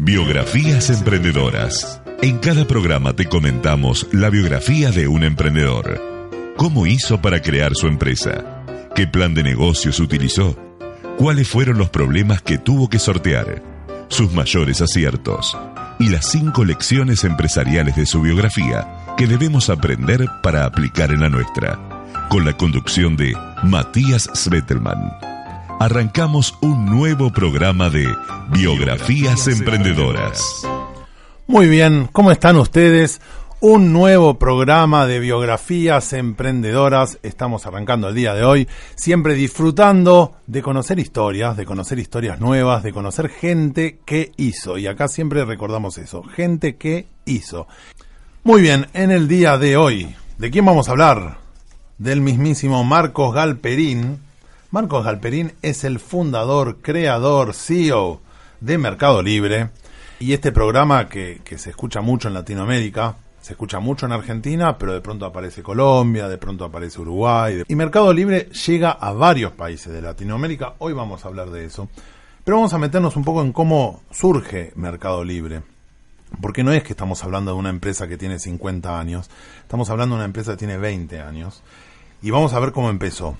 Biografías emprendedoras. En cada programa te comentamos la biografía de un emprendedor. ¿Cómo hizo para crear su empresa? ¿Qué plan de negocios utilizó? ¿Cuáles fueron los problemas que tuvo que sortear? Sus mayores aciertos. Y las cinco lecciones empresariales de su biografía que debemos aprender para aplicar en la nuestra. Con la conducción de Matías Svetelman arrancamos un nuevo programa de Biografías Emprendedoras. Muy bien, ¿cómo están ustedes? Un nuevo programa de biografías emprendedoras. Estamos arrancando el día de hoy, siempre disfrutando de conocer historias, de conocer historias nuevas, de conocer gente que hizo. Y acá siempre recordamos eso, gente que hizo. Muy bien, en el día de hoy, ¿de quién vamos a hablar? Del mismísimo Marcos Galperín, Marcos Galperín es el fundador, creador, CEO de Mercado Libre. Y este programa que, se escucha mucho en Latinoamérica, se escucha mucho en Argentina, pero de pronto aparece Colombia, de pronto aparece Uruguay. Y Mercado Libre llega a varios países de Latinoamérica. Hoy vamos a hablar de eso. Pero vamos a meternos un poco en cómo surge Mercado Libre. Porque no es que estamos hablando de una empresa que tiene 50 años, estamos hablando de una empresa que tiene 20 años. Y vamos a ver cómo empezó.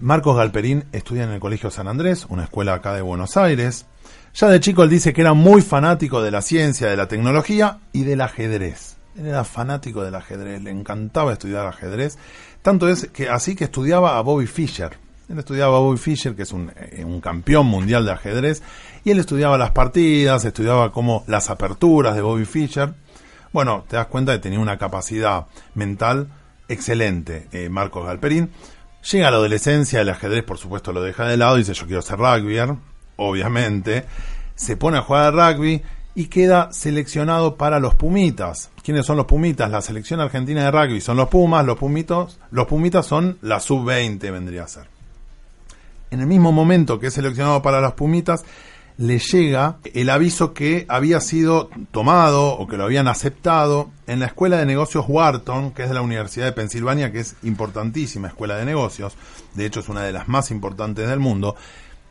Marcos Galperín estudia en el Colegio San Andrés, una escuela acá de Buenos Aires. Ya de chico él dice que era muy fanático de la ciencia, de la tecnología y del ajedrez. Él era fanático del ajedrez, le encantaba estudiar ajedrez. Tanto es que así que estudiaba a Bobby Fischer. Él estudiaba a Bobby Fischer, que es un, eh, campeón mundial de ajedrez, y él estudiaba las partidas, estudiaba como las aperturas de Bobby Fischer. Bueno, te das cuenta que tenía una capacidad mental excelente, eh, Marcos Galperín. Llega a la adolescencia, el ajedrez por supuesto lo deja de lado, dice yo quiero ser rugby, obviamente. Se pone a jugar al rugby y queda seleccionado para los Pumitas. ¿Quiénes son los Pumitas? La selección argentina de rugby son los Pumas, los Pumitos, los Pumitas son la sub-20 vendría a ser. En el mismo momento que es seleccionado para los Pumitas, le llega el aviso que había sido tomado o que lo habían aceptado en la Escuela de Negocios Wharton, que es de la Universidad de Pensilvania, que es importantísima escuela de negocios, de hecho es una de las más importantes del mundo,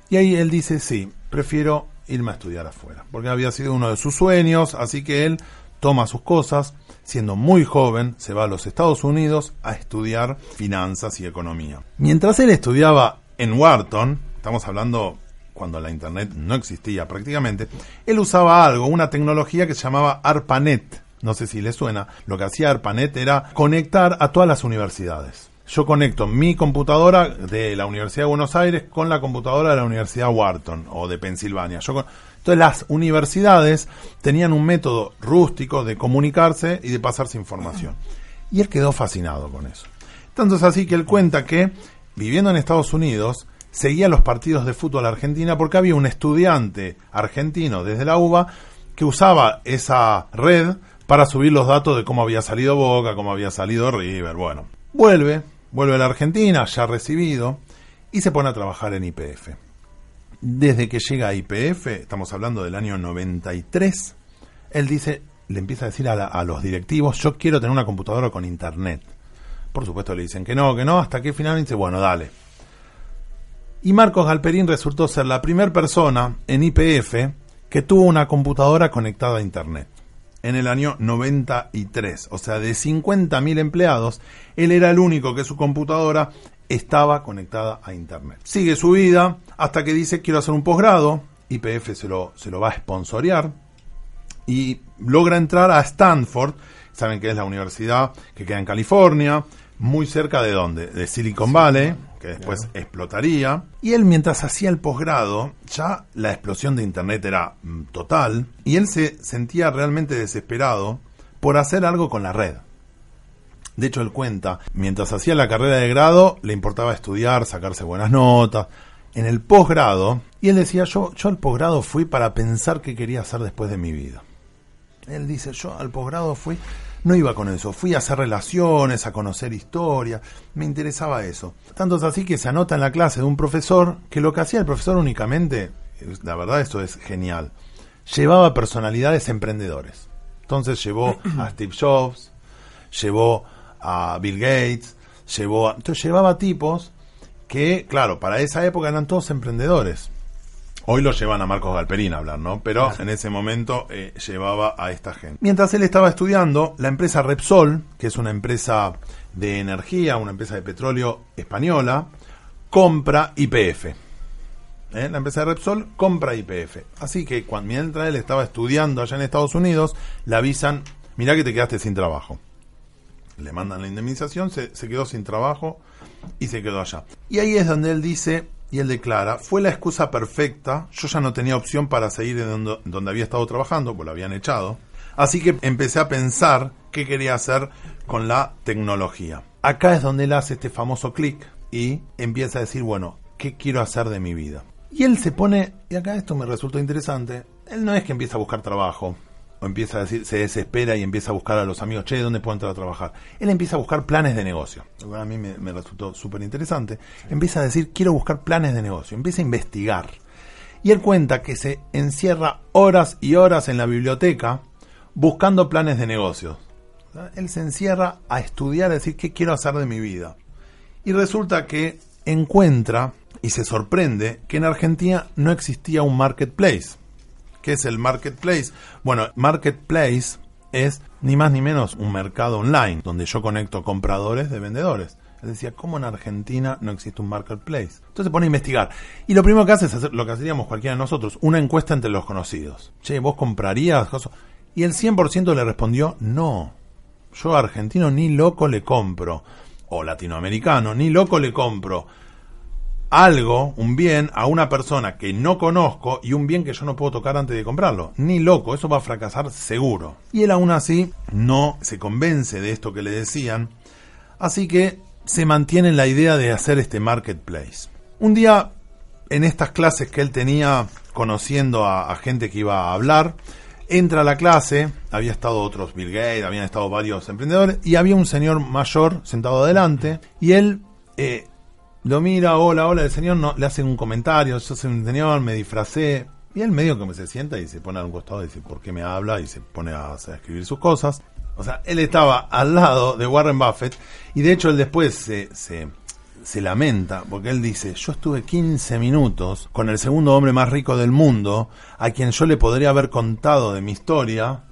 y ahí él dice, sí, prefiero irme a estudiar afuera, porque había sido uno de sus sueños, así que él toma sus cosas, siendo muy joven, se va a los Estados Unidos a estudiar finanzas y economía. Mientras él estudiaba en Wharton, estamos hablando cuando la internet no existía prácticamente, él usaba algo, una tecnología que se llamaba ARPANET. No sé si le suena. Lo que hacía ARPANET era conectar a todas las universidades. Yo conecto mi computadora de la Universidad de Buenos Aires con la computadora de la Universidad Wharton o de Pensilvania. Yo Entonces las universidades tenían un método rústico de comunicarse y de pasarse información. Y él quedó fascinado con eso. Tanto es así que él cuenta que, viviendo en Estados Unidos, seguía los partidos de fútbol argentina porque había un estudiante argentino desde la UBA que usaba esa red para subir los datos de cómo había salido Boca, cómo había salido River. Bueno, vuelve, vuelve a la Argentina, ya recibido, y se pone a trabajar en IPF. Desde que llega a IPF, estamos hablando del año 93, él dice, le empieza a decir a, a los directivos, yo quiero tener una computadora con internet. Por supuesto le dicen que no, que no, hasta que finalmente bueno, dale, y Marcos Galperín resultó ser la primera persona en IPF que tuvo una computadora conectada a Internet. En el año 93, o sea, de 50.000 empleados, él era el único que su computadora estaba conectada a Internet. Sigue su vida hasta que dice quiero hacer un posgrado, IPF se lo, se lo va a sponsorear y logra entrar a Stanford, saben que es la universidad que queda en California, muy cerca de dónde, de Silicon Valley, que después explotaría. Y él mientras hacía el posgrado, ya la explosión de Internet era mm, total, y él se sentía realmente desesperado por hacer algo con la red. De hecho, él cuenta, mientras hacía la carrera de grado, le importaba estudiar, sacarse buenas notas, en el posgrado, y él decía, yo, yo al posgrado fui para pensar qué quería hacer después de mi vida. Él dice, yo al posgrado fui, no iba con eso, fui a hacer relaciones, a conocer historia, me interesaba eso. Tanto es así que se anota en la clase de un profesor que lo que hacía el profesor únicamente, la verdad esto es genial, llevaba personalidades emprendedores. Entonces llevó a Steve Jobs, llevó a Bill Gates, llevó a, entonces llevaba tipos que, claro, para esa época eran todos emprendedores. Hoy lo llevan a Marcos Galperín a hablar, ¿no? Pero en ese momento eh, llevaba a esta gente. Mientras él estaba estudiando, la empresa Repsol, que es una empresa de energía, una empresa de petróleo española, compra IPF. ¿Eh? La empresa de Repsol compra IPF. Así que cuando mientras él estaba estudiando allá en Estados Unidos, le avisan, mirá que te quedaste sin trabajo. Le mandan la indemnización, se, se quedó sin trabajo y se quedó allá. Y ahí es donde él dice, y él declara, fue la excusa perfecta, yo ya no tenía opción para seguir en donde, había estado trabajando, pues lo habían echado, así que empecé a pensar qué quería hacer con la tecnología. Acá es donde él hace este famoso clic y empieza a decir, bueno, ¿qué quiero hacer de mi vida? Y él se pone, y acá esto me resultó interesante, él no es que empieza a buscar trabajo, o empieza a decir, se desespera y empieza a buscar a los amigos, che, ¿dónde puedo entrar a trabajar? Él empieza a buscar planes de negocio. Lo cual a mí me, me resultó súper interesante. Empieza a decir, quiero buscar planes de negocio. Empieza a investigar. Y él cuenta que se encierra horas y horas en la biblioteca buscando planes de negocios. Él se encierra a estudiar, a decir, ¿qué quiero hacer de mi vida? Y resulta que encuentra y se sorprende que en Argentina no existía un marketplace. ¿Qué es el marketplace? Bueno, marketplace es ni más ni menos un mercado online donde yo conecto compradores de vendedores. Él decía, ¿cómo en Argentina no existe un marketplace? Entonces se pone a investigar. Y lo primero que hace es hacer lo que hacíamos cualquiera de nosotros, una encuesta entre los conocidos. Che, ¿vos comprarías? Y el 100% le respondió, no. Yo argentino ni loco le compro. O latinoamericano, ni loco le compro algo, un bien, a una persona que no conozco y un bien que yo no puedo tocar antes de comprarlo. Ni loco, eso va a fracasar seguro. Y él aún así no se convence de esto que le decían, así que se mantiene en la idea de hacer este marketplace. Un día, en estas clases que él tenía conociendo a, gente que iba a hablar, entra a la clase, había estado otros Bill Gates, habían estado varios emprendedores, y había un señor mayor sentado adelante, y él eh, lo mira, hola, hola, el señor no, le hace un comentario, yo soy un señor, me disfracé. Y él medio que me se sienta y se pone a un costado y dice, ¿por qué me habla? Y se pone a, a escribir sus cosas. O sea, él estaba al lado de Warren Buffett y de hecho él después se, se, se lamenta porque él dice, yo estuve 15 minutos con el segundo hombre más rico del mundo a quien yo le podría haber contado de mi historia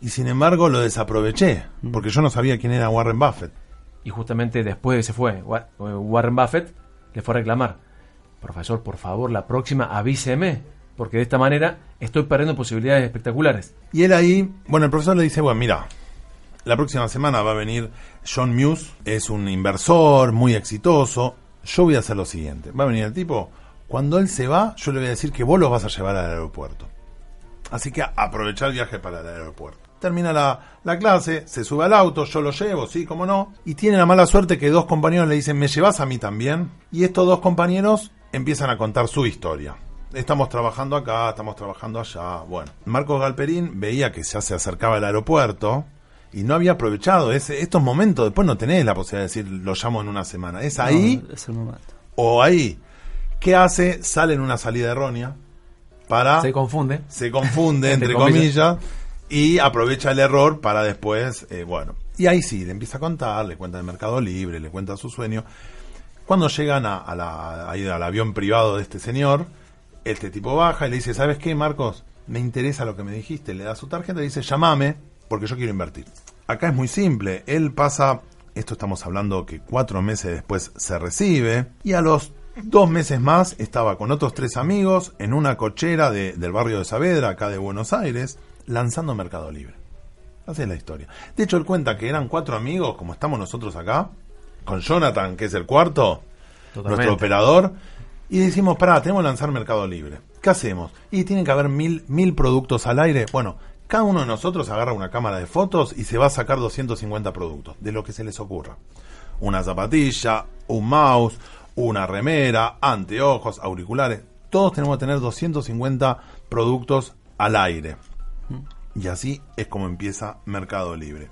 y sin embargo lo desaproveché porque yo no sabía quién era Warren Buffett. Y justamente después de que se fue Wa- Warren Buffett, le fue a reclamar, profesor, por favor, la próxima avíseme, porque de esta manera estoy perdiendo posibilidades espectaculares. Y él ahí, bueno, el profesor le dice, bueno, mira, la próxima semana va a venir John Muse, es un inversor muy exitoso. Yo voy a hacer lo siguiente. Va a venir el tipo, cuando él se va, yo le voy a decir que vos los vas a llevar al aeropuerto. Así que aprovechar el viaje para el aeropuerto. Termina la, la clase, se sube al auto, yo lo llevo, sí, cómo no. Y tiene la mala suerte que dos compañeros le dicen, ¿me llevas a mí también? Y estos dos compañeros empiezan a contar su historia. Estamos trabajando acá, estamos trabajando allá. Bueno, Marcos Galperín veía que ya se acercaba al aeropuerto y no había aprovechado ese, estos momentos. Después no tenés la posibilidad de decir, lo llamo en una semana. Es ahí No, es el momento. o ahí. ¿Qué hace? Sale en una salida errónea para Se confunde. se confunde, entre, Entre comillas, y aprovecha el error para después, eh, bueno. Y ahí sí, le empieza a contar, le cuenta de Mercado Libre, le cuenta su sueño. Cuando llegan a, la, ahí al avión privado de este señor, este tipo baja y le dice, ¿sabes qué, Marcos? Me interesa lo que me dijiste. Le da su tarjeta y dice, llamame porque yo quiero invertir. Acá es muy simple. Él pasa, esto estamos hablando que cuatro meses después se recibe y a los dos meses más estaba con otros tres amigos en una cochera de- del barrio de Saavedra, acá de Buenos Aires, lanzando Mercado Libre. Así es la historia. De hecho, él cuenta que eran cuatro amigos, como estamos nosotros acá, con Jonathan, que es el cuarto, Totalmente. nuestro operador, y decimos, pará, tenemos que lanzar Mercado Libre. ¿Qué hacemos? Y tienen que haber mil, mil productos al aire. Bueno, cada uno de nosotros agarra una cámara de fotos y se va a sacar 250 productos, de lo que se les ocurra. Una zapatilla, un mouse, una remera, anteojos, auriculares. Todos tenemos que tener 250 productos al aire. Y así es como empieza Mercado Libre.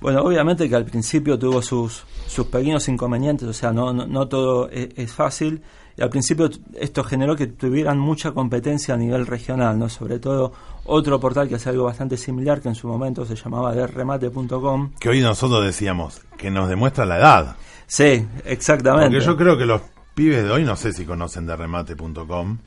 Bueno, obviamente que al principio tuvo sus, sus pequeños inconvenientes, o sea, no, no, todo es, es, fácil. Y al principio esto generó que tuvieran mucha competencia a nivel regional, ¿no? Sobre todo otro portal que hace algo bastante similar, que en su momento se llamaba derremate.com. Que hoy nosotros decíamos que nos demuestra la edad. Sí, exactamente. Porque yo creo que los pibes de hoy no sé si conocen derremate.com.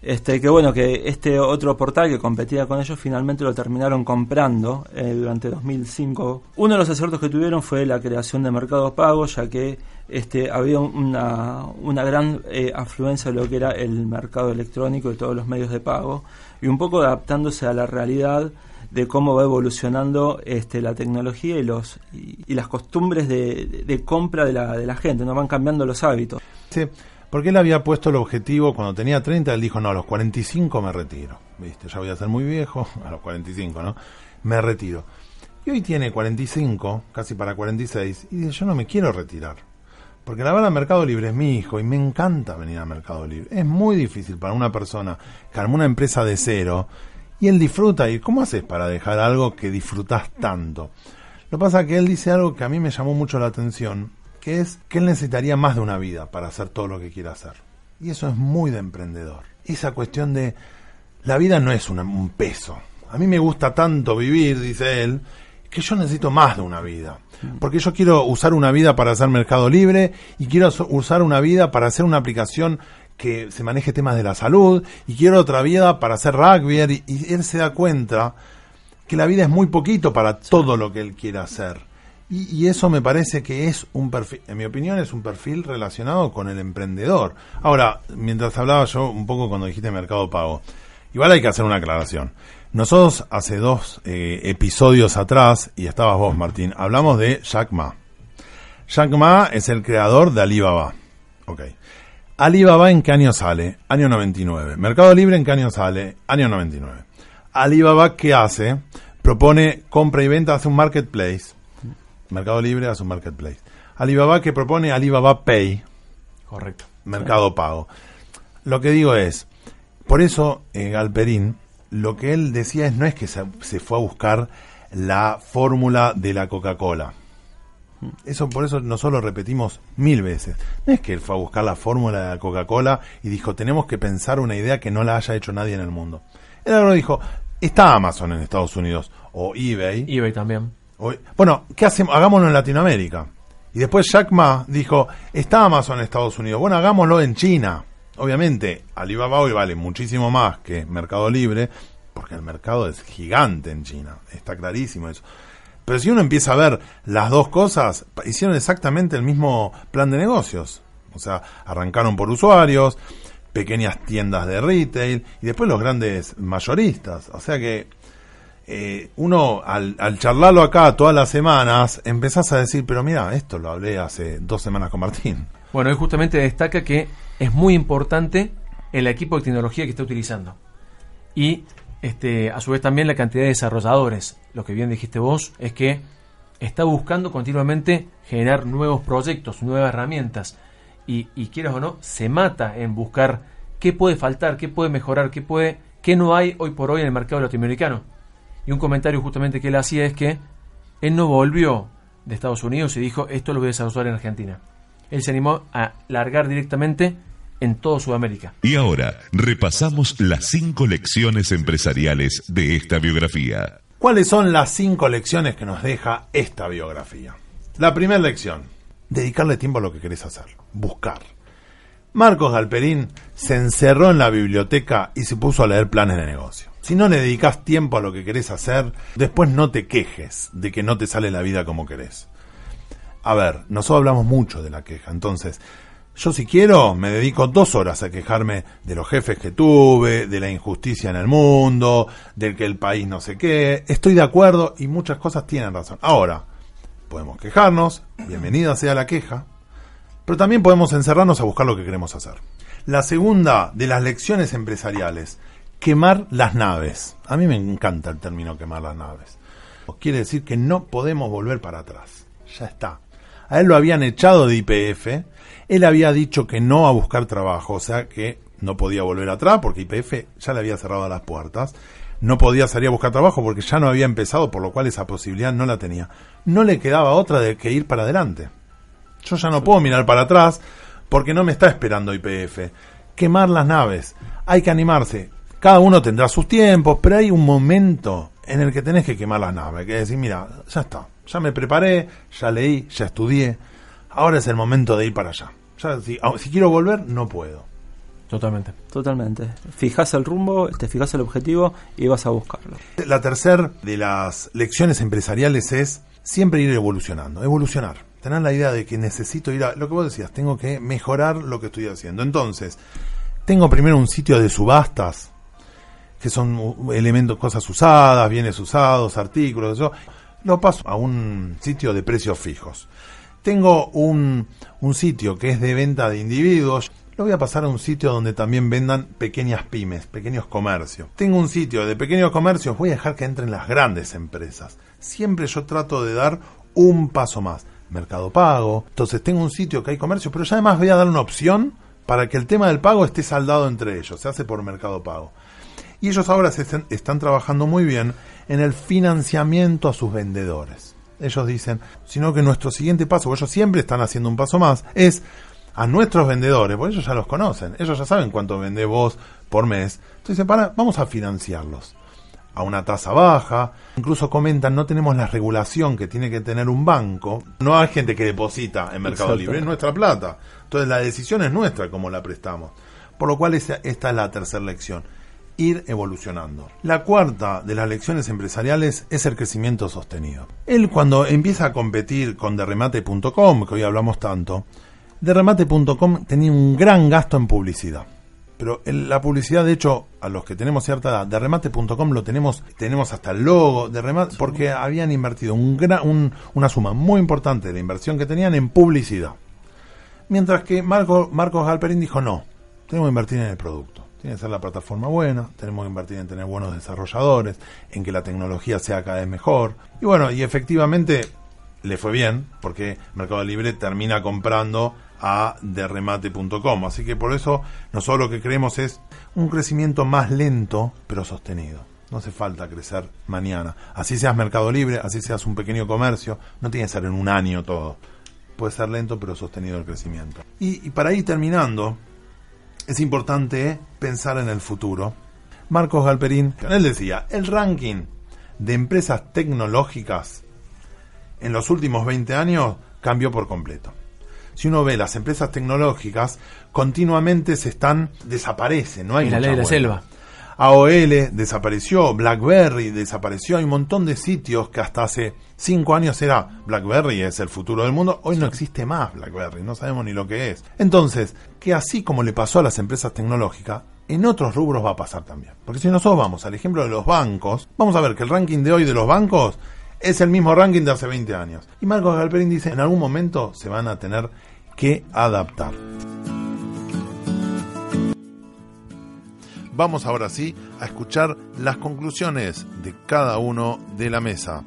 Este, que bueno, que este otro portal que competía con ellos finalmente lo terminaron comprando eh, durante 2005. Uno de los aciertos que tuvieron fue la creación de mercados pagos, ya que este, había una, una gran eh, afluencia de lo que era el mercado electrónico y todos los medios de pago, y un poco adaptándose a la realidad de cómo va evolucionando este, la tecnología y los y, las costumbres de, compra de la, de la gente, no van cambiando los hábitos. Sí. Porque él había puesto el objetivo cuando tenía 30, él dijo, no, a los 45 me retiro. ¿Viste? Ya voy a ser muy viejo, a los 45, ¿no? Me retiro. Y hoy tiene 45, casi para 46, y dice, yo no me quiero retirar. Porque la verdad, Mercado Libre es mi hijo y me encanta venir a Mercado Libre. Es muy difícil para una persona que armó una empresa de cero y él disfruta. ¿Y cómo haces para dejar algo que disfrutas tanto? Lo que pasa es que él dice algo que a mí me llamó mucho la atención que es que él necesitaría más de una vida para hacer todo lo que quiera hacer. Y eso es muy de emprendedor. Esa cuestión de la vida no es un peso. A mí me gusta tanto vivir, dice él, que yo necesito más de una vida. Porque yo quiero usar una vida para hacer mercado libre y quiero usar una vida para hacer una aplicación que se maneje temas de la salud y quiero otra vida para hacer rugby y, y él se da cuenta que la vida es muy poquito para todo lo que él quiere hacer. Y, eso me parece que es un perfil, en mi opinión, es un perfil relacionado con el emprendedor. Ahora, mientras hablaba yo un poco cuando dijiste mercado pago, igual hay que hacer una aclaración. Nosotros hace dos eh, episodios atrás, y estabas vos, Martín, hablamos de Jack Ma. Jack Ma es el creador de Alibaba. Ok. Alibaba en qué año sale? Año 99. Mercado Libre en qué año sale? Año 99. Alibaba, ¿qué hace? Propone compra y venta, hace un marketplace Mercado Libre hace un marketplace. Alibaba que propone Alibaba Pay. Correcto. Mercado Pago. Lo que digo es, por eso eh, Galperín, lo que él decía es no es que se, fue a buscar la fórmula de la Coca-Cola. Eso por eso nosotros lo repetimos mil veces. No es que él fue a buscar la fórmula de la Coca-Cola y dijo, tenemos que pensar una idea que no la haya hecho nadie en el mundo. Él ahora dijo, está Amazon en Estados Unidos o eBay. eBay también. Bueno, ¿qué hacemos? Hagámoslo en Latinoamérica. Y después Jack Ma dijo, está Amazon en Estados Unidos, bueno, hagámoslo en China. Obviamente, Alibaba hoy vale muchísimo más que Mercado Libre, porque el mercado es gigante en China, está clarísimo eso. Pero si uno empieza a ver las dos cosas, hicieron exactamente el mismo plan de negocios. O sea, arrancaron por usuarios, pequeñas tiendas de retail y después los grandes mayoristas. O sea que eh, uno al, charlarlo acá todas las semanas, empezás a decir, pero mira, esto lo hablé hace dos semanas con Martín. Bueno, él justamente destaca que es muy importante el equipo de tecnología que está utilizando. Y este, a su vez también la cantidad de desarrolladores. Lo que bien dijiste vos es que está buscando continuamente generar nuevos proyectos, nuevas herramientas. Y, y quieras o no, se mata en buscar qué puede faltar, qué puede mejorar, qué puede, qué no hay hoy por hoy en el mercado latinoamericano y un comentario justamente que él hacía es que él no volvió de Estados Unidos y dijo, esto lo voy a desarrollar en Argentina. Él se animó a largar directamente en toda Sudamérica. Y ahora repasamos las cinco lecciones empresariales de esta biografía. ¿Cuáles son las cinco lecciones que nos deja esta biografía? La primera lección, dedicarle tiempo a lo que querés hacer, buscar. Marcos Galperín se encerró en la biblioteca y se puso a leer planes de negocio. Si no le dedicas tiempo a lo que querés hacer, después no te quejes de que no te sale la vida como querés. A ver, nosotros hablamos mucho de la queja, entonces, yo si quiero me dedico dos horas a quejarme de los jefes que tuve, de la injusticia en el mundo, del que el país no sé qué. Estoy de acuerdo y muchas cosas tienen razón. Ahora, podemos quejarnos, bienvenida sea la queja, pero también podemos encerrarnos a buscar lo que queremos hacer. La segunda de las lecciones empresariales quemar las naves. A mí me encanta el término quemar las naves. Quiere decir que no podemos volver para atrás. Ya está. A él lo habían echado de IPF. Él había dicho que no a buscar trabajo, o sea que no podía volver atrás porque IPF ya le había cerrado las puertas. No podía salir a buscar trabajo porque ya no había empezado, por lo cual esa posibilidad no la tenía. No le quedaba otra de que ir para adelante. Yo ya no puedo mirar para atrás porque no me está esperando IPF. Quemar las naves. Hay que animarse. Cada uno tendrá sus tiempos, pero hay un momento en el que tenés que quemar las naves. Que decir, mira, ya está. Ya me preparé, ya leí, ya estudié. Ahora es el momento de ir para allá. Ya, si, si quiero volver, no puedo. Totalmente. Totalmente. Fijas el rumbo, te fijas el objetivo y vas a buscarlo. La tercera de las lecciones empresariales es siempre ir evolucionando, evolucionar. Tener la idea de que necesito ir a lo que vos decías, tengo que mejorar lo que estoy haciendo. Entonces, tengo primero un sitio de subastas, que son elementos, cosas usadas, bienes usados, artículos, eso. Lo paso a un sitio de precios fijos. Tengo un, un sitio que es de venta de individuos, lo voy a pasar a un sitio donde también vendan pequeñas pymes, pequeños comercios. Tengo un sitio de pequeños comercios, voy a dejar que entren las grandes empresas. Siempre yo trato de dar un paso más. Mercado Pago. Entonces tengo un sitio que hay comercio, pero ya además voy a dar una opción para que el tema del pago esté saldado entre ellos. Se hace por Mercado Pago. Y ellos ahora se están, están trabajando muy bien en el financiamiento a sus vendedores. Ellos dicen, sino que nuestro siguiente paso, ellos siempre están haciendo un paso más, es a nuestros vendedores, porque ellos ya los conocen, ellos ya saben cuánto vendés vos por mes. Entonces, para, vamos a financiarlos a una tasa baja. Incluso comentan, no tenemos la regulación que tiene que tener un banco. No hay gente que deposita en Mercado Libre, es nuestra plata. Entonces la decisión es nuestra como la prestamos. Por lo cual esta es la tercera lección, ir evolucionando. La cuarta de las lecciones empresariales es el crecimiento sostenido. Él cuando empieza a competir con derremate.com, que hoy hablamos tanto, Derremate.com tenía un gran gasto en publicidad. Pero la publicidad, de hecho, a los que tenemos cierta edad, Derremate.com lo tenemos, tenemos hasta el logo de remate, porque habían invertido una suma muy importante de la inversión que tenían en publicidad. Mientras que Marco, Marcos Galperín dijo, no, tenemos que invertir en el producto. Tiene que ser la plataforma buena, tenemos que invertir en tener buenos desarrolladores, en que la tecnología sea cada vez mejor. Y bueno, y efectivamente le fue bien, porque Mercado Libre termina comprando a derremate.com. Así que por eso nosotros lo que creemos es un crecimiento más lento pero sostenido. No hace falta crecer mañana. Así seas Mercado Libre, así seas un pequeño comercio, no tiene que ser en un año todo. Puede ser lento pero sostenido el crecimiento. Y, para ir terminando, es importante pensar en el futuro. Marcos Galperín, él decía, el ranking de empresas tecnológicas en los últimos 20 años cambió por completo si uno ve las empresas tecnológicas, continuamente se están, desaparecen, no hay la ley de la selva. AOL desapareció, BlackBerry desapareció, hay un montón de sitios que hasta hace cinco años era BlackBerry es el futuro del mundo, hoy no existe más BlackBerry, no sabemos ni lo que es. Entonces, que así como le pasó a las empresas tecnológicas, en otros rubros va a pasar también. Porque si nosotros vamos al ejemplo de los bancos, vamos a ver que el ranking de hoy de los bancos es el mismo ranking de hace 20 años. Y Marcos Galperín dice, en algún momento se van a tener que adaptar. Vamos ahora sí a escuchar las conclusiones de cada uno de la mesa.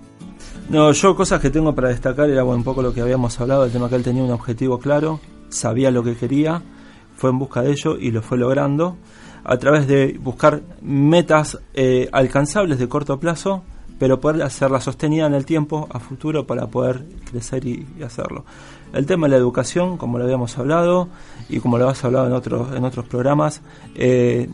No, yo cosas que tengo para destacar era un poco lo que habíamos hablado, el tema que él tenía un objetivo claro, sabía lo que quería, fue en busca de ello y lo fue logrando a través de buscar metas eh, alcanzables de corto plazo pero poder hacerla sostenida en el tiempo, a futuro, para poder crecer y, hacerlo. El tema de la educación, como lo habíamos hablado, y como lo has hablado en otros, en otros programas, eh,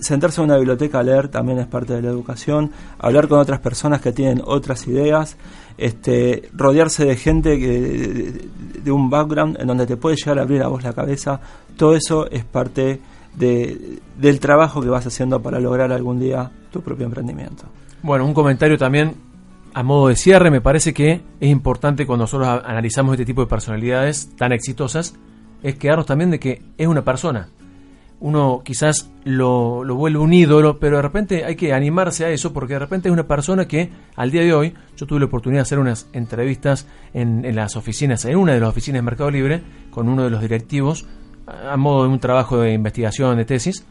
sentarse en una biblioteca a leer también es parte de la educación, hablar con otras personas que tienen otras ideas, este, rodearse de gente que, de, un background en donde te puede llegar a abrir a vos la cabeza, todo eso es parte de, del trabajo que vas haciendo para lograr algún día tu propio emprendimiento. Bueno, un comentario también a modo de cierre, me parece que es importante cuando nosotros analizamos este tipo de personalidades tan exitosas, es quedarnos también de que es una persona. Uno quizás lo, lo, vuelve un ídolo, pero de repente hay que animarse a eso porque de repente es una persona que al día de hoy, yo tuve la oportunidad de hacer unas entrevistas en, en las oficinas, en una de las oficinas de Mercado Libre, con uno de los directivos, a modo de un trabajo de investigación, de tesis,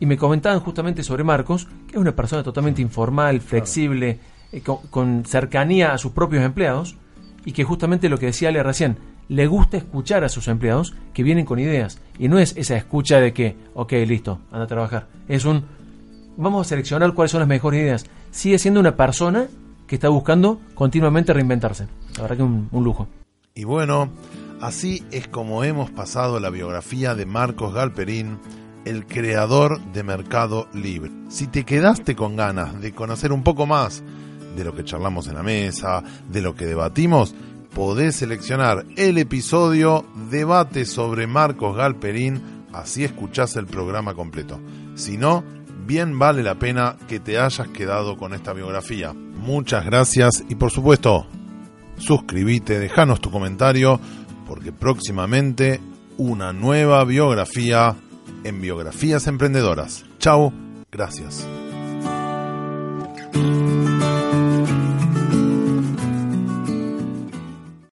y me comentaban justamente sobre Marcos, que es una persona totalmente informal, flexible, eh, con, cercanía a sus propios empleados, y que justamente lo que decía Ale recién, le gusta escuchar a sus empleados que vienen con ideas. Y no es esa escucha de que, ok, listo, anda a trabajar. Es un, vamos a seleccionar cuáles son las mejores ideas. Sigue siendo una persona que está buscando continuamente reinventarse. La verdad que un, un lujo. Y bueno, así es como hemos pasado la biografía de Marcos Galperín, el creador de Mercado Libre. Si te quedaste con ganas de conocer un poco más de lo que charlamos en la mesa, de lo que debatimos, podés seleccionar el episodio Debate sobre Marcos Galperín, así escuchás el programa completo. Si no, bien vale la pena que te hayas quedado con esta biografía. Muchas gracias y por supuesto, suscríbete, dejanos tu comentario, porque próximamente una nueva biografía en Biografías Emprendedoras. Chao, gracias.